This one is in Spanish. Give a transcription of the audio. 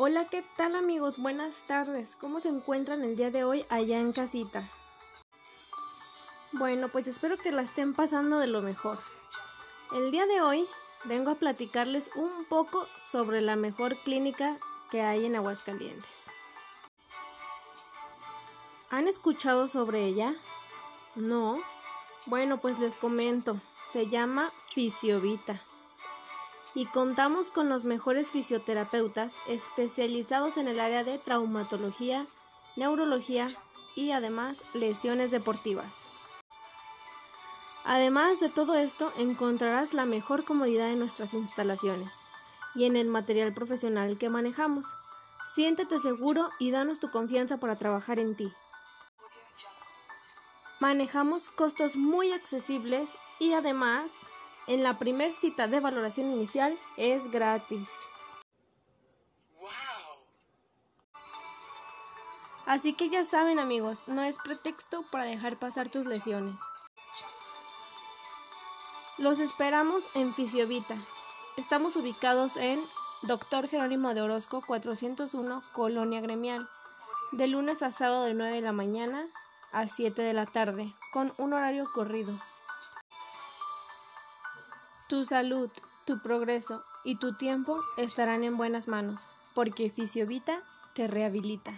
Hola, ¿qué tal amigos? Buenas tardes. ¿Cómo se encuentran el día de hoy allá en casita? Bueno, pues espero que la estén pasando de lo mejor. El día de hoy vengo a platicarles un poco sobre la mejor clínica que hay en Aguascalientes. ¿Han escuchado sobre ella? ¿No? Bueno, pues les comento. Se llama Fisiovita y contamos con los mejores fisioterapeutas especializados en el área de traumatología, neurología y además lesiones deportivas. Además de todo esto, encontrarás la mejor comodidad en nuestras instalaciones y en el material profesional que manejamos. Siéntete seguro y danos tu confianza para trabajar en ti. Manejamos costos muy accesibles y además en la primer cita de valoración inicial es gratis. Así que ya saben amigos, no es pretexto para dejar pasar tus lesiones. Los esperamos en Fisiovita. Estamos ubicados en Dr. Jerónimo de Orozco 401, Colonia Gremial, de lunes a sábado de 9 de la mañana a 7 de la tarde, con un horario corrido. Tu salud, tu progreso y tu tiempo estarán en buenas manos, porque Fisiovita te rehabilita.